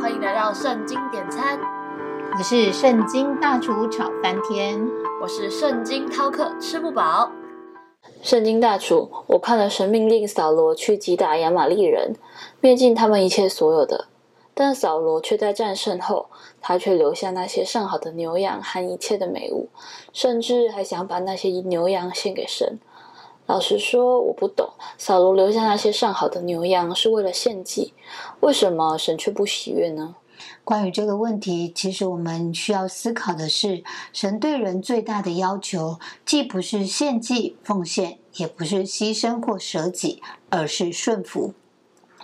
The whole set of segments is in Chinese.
欢迎来到圣经点餐，我是圣经大厨炒翻天，我是圣经饕客吃不饱。圣经大厨，我看了神命令扫罗去击打亚玛利人，灭尽他们一切所有的。但扫罗却在战胜后，他却留下那些上好的牛羊和一切的美物，甚至还想把那些牛羊献给神。老实说，我不懂，扫罗留下那些上好的牛羊是为了献祭，为什么神却不喜悦呢？关于这个问题，其实我们需要思考的是，神对人最大的要求，既不是献祭奉献，也不是牺牲或舍己，而是顺服。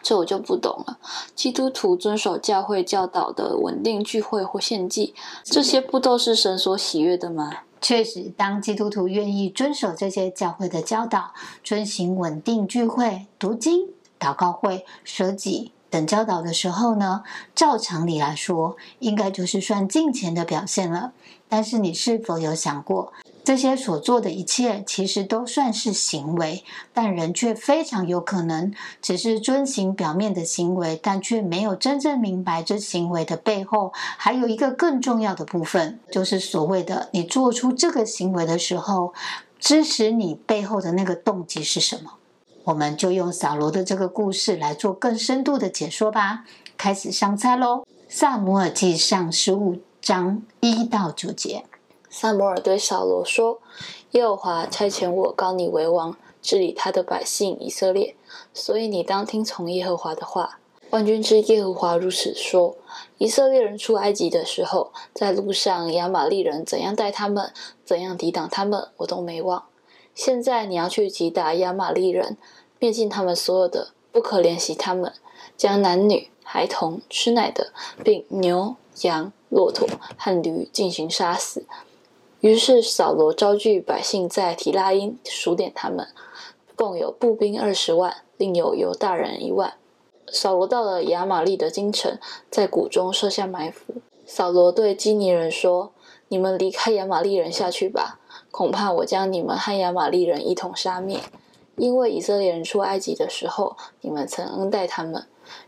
这我就不懂了。基督徒遵守教会教导的稳定聚会或献祭，这些不都是神所喜悦的吗？确实，当基督徒愿意遵守这些教会的教导，遵行稳定聚会、读经、祷告会、舍己等教导的时候呢，照常理来说，应该就是算敬虔的表现了。但是，你是否有想过？这些所做的一切，其实都算是行为，但人却非常有可能只是遵行表面的行为，但却没有真正明白这行为的背后还有一个更重要的部分，就是所谓的你做出这个行为的时候，支持你背后的那个动机是什么？我们就用扫罗的这个故事来做更深度的解说吧。开始上菜喽，《萨姆尔记上》十五章一到九节。萨摩尔对扫罗说：“耶和华差遣我高你为王，治理他的百姓以色列，所以你当听从耶和华的话。万军之耶和华如此说：以色列人出埃及的时候，在路上亚玛利人怎样待他们，怎样抵挡他们，我都没忘。现在你要去击打亚玛利人，灭尽他们所有的，不可怜惜他们，将男女、孩童、吃奶的，并牛、羊、骆驼和驴进行杀死。”于是扫罗招聚百姓，在提拉因数点他们，共有步兵二十万，另有犹大人一万。扫罗到了亚玛利的京城，在谷中设下埋伏。扫罗对基尼人说：“你们离开亚玛利人下去吧，恐怕我将你们和亚玛利人一同杀灭，因为以色列人出埃及的时候，你们曾恩待他们。”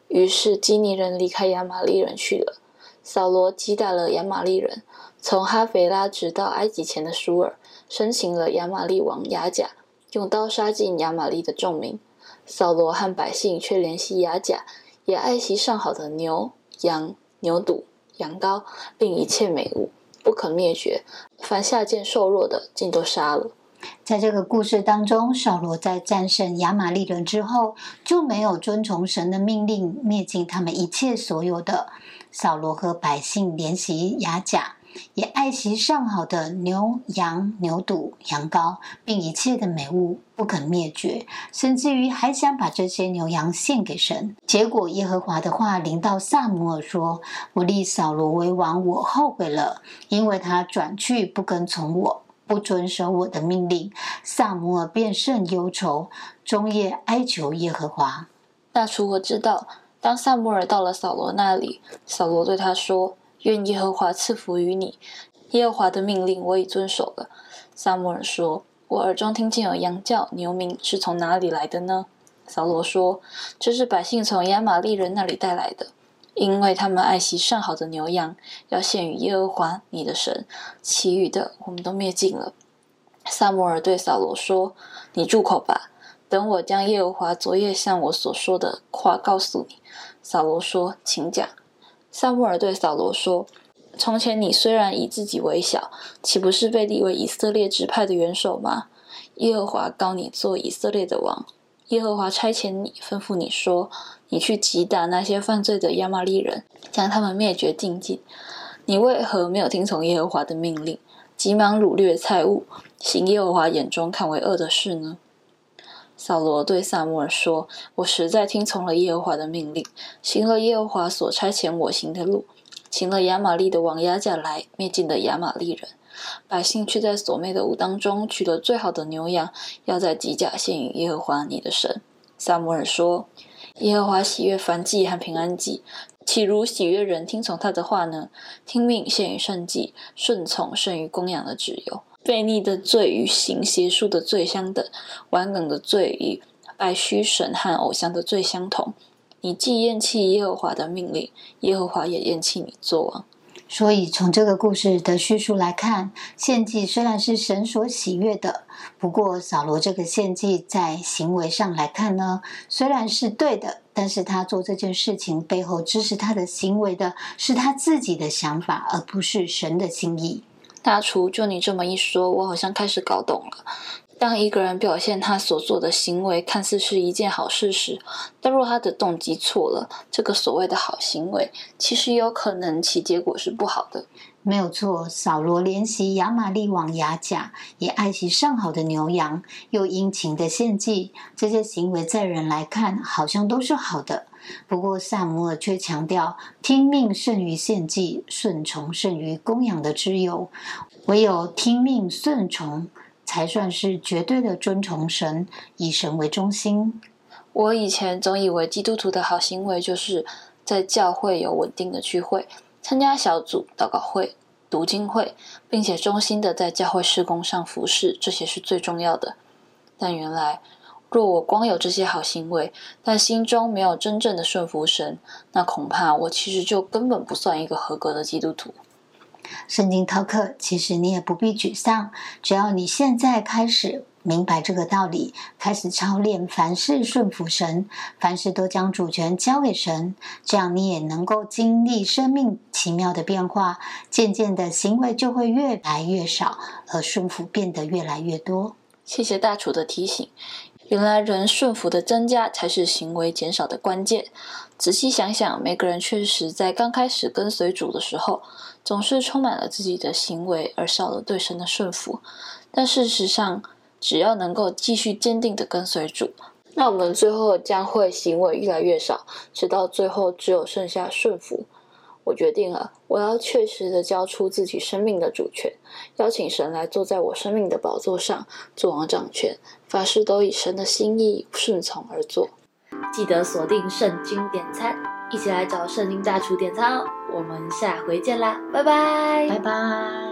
于是基尼人离开亚玛利人去了。扫罗击打了亚玛利人。从哈斐拉直到埃及前的舒尔，生擒了亚玛利王亚甲，用刀杀尽亚玛利的众民。扫罗和百姓却怜惜亚甲，也爱惜上好的牛、羊、牛犊、羊羔，并一切美物，不可灭绝。凡下贱瘦弱的，尽都杀了。在这个故事当中，扫罗在战胜亚玛利人之后，就没有遵从神的命令，灭尽他们一切所有的。扫罗和百姓怜惜亚甲。也爱惜上好的牛羊牛犊羊羔，并一切的美物不肯灭绝，甚至于还想把这些牛羊献给神。结果耶和华的话临到萨姆尔说：“我立扫罗为王，我后悔了，因为他转去不跟从我，不遵守我的命令。”萨姆尔便甚忧愁，终夜哀求耶和华。大厨我知道，当萨姆尔到了扫罗那里，扫罗对他说。愿耶和华赐福于你。耶和华的命令我已遵守了。萨摩尔说：“我耳中听见有羊叫、牛鸣，是从哪里来的呢？”扫罗说：“这是百姓从亚玛利人那里带来的，因为他们爱惜上好的牛羊，要献与耶和华你的神。其余的我们都灭尽了。”萨摩尔对扫罗说：“你住口吧，等我将耶和华昨夜向我所说的话告诉你。”扫罗说：“请讲。”萨摩尔对扫罗说：“从前你虽然以自己为小，岂不是被立为以色列支派的元首吗？耶和华高你做以色列的王。耶和华差遣你，吩咐你说：你去击打那些犯罪的亚玛利人，将他们灭绝尽尽。你为何没有听从耶和华的命令，急忙掳掠财物，行耶和华眼中看为恶的事呢？”扫罗对萨摩尔说：“我实在听从了耶和华的命令，行了耶和华所差遣我行的路，请了亚玛利的王压甲来灭尽了亚玛利人。百姓却在所灭的物当中取得最好的牛羊，要在吉甲献与耶和华你的神。”萨摩尔说：“耶和华喜悦燔祭和平安祭，岂如喜悦人听从他的话呢？听命献于圣祭，顺从胜于供养的脂油。”悖逆的罪与行邪术的罪相等，顽梗的罪与拜虚神和偶像的罪相同。你既厌弃耶和华的命令，耶和华也厌弃你做王。所以，从这个故事的叙述来看，献祭虽然是神所喜悦的，不过扫罗这个献祭在行为上来看呢，虽然是对的，但是他做这件事情背后支持他的行为的是他自己的想法，而不是神的心意。大厨，就你这么一说，我好像开始搞懂了。当一个人表现他所做的行为看似是一件好事时，但若他的动机错了，这个所谓的好行为，其实有可能其结果是不好的。没有错，扫罗怜惜亚玛利王雅甲，也爱惜上好的牛羊，又殷勤的献祭，这些行为在人来看好像都是好的。不过萨摩尔却强调，听命胜于献祭，顺从胜于供养的之有，唯有听命顺从。才算是绝对的尊崇神，以神为中心。我以前总以为基督徒的好行为就是在教会有稳定的聚会，参加小组、祷告会、读经会，并且忠心的在教会施工上服侍，这些是最重要的。但原来，若我光有这些好行为，但心中没有真正的顺服神，那恐怕我其实就根本不算一个合格的基督徒。圣经饕客，其实你也不必沮丧，只要你现在开始明白这个道理，开始操练凡事顺服神，凡事都将主权交给神，这样你也能够经历生命奇妙的变化，渐渐的行为就会越来越少，而顺服变得越来越多。谢谢大厨的提醒。原来人顺服的增加才是行为减少的关键。仔细想想，每个人确实在刚开始跟随主的时候，总是充满了自己的行为，而少了对神的顺服。但事实上，只要能够继续坚定的跟随主，那我们最后将会行为越来越少，直到最后只有剩下顺服。我决定了，我要确实的交出自己生命的主权，邀请神来坐在我生命的宝座上，做王掌权，凡事都以神的心意顺从而做。记得锁定圣经点餐，一起来找圣经大厨点餐哦！我们下回见啦，拜拜，拜拜。